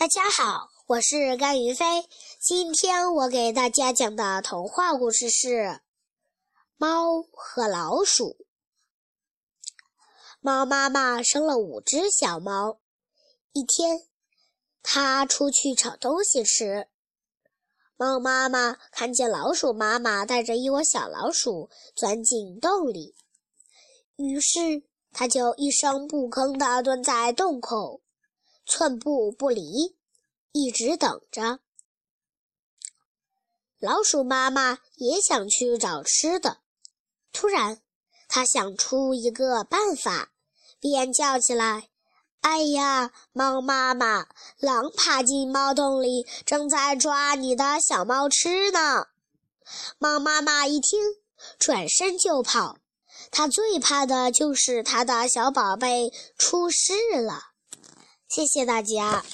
大家好，我是甘云飞。今天我给大家讲的童话故事是《猫和老鼠》。猫妈妈生了五只小猫。一天，它出去找东西吃。猫妈妈看见老鼠妈妈带着一窝小老鼠钻进洞里，于是它就一声不吭地蹲在洞口。寸步不离，一直等着。老鼠妈妈也想去找吃的，突然，它想出一个办法，便叫起来：“哎呀，猫妈妈，狼爬进猫洞里，正在抓你的小猫吃呢！”猫妈妈一听，转身就跑。它最怕的就是它的小宝贝出事了。谢谢大家。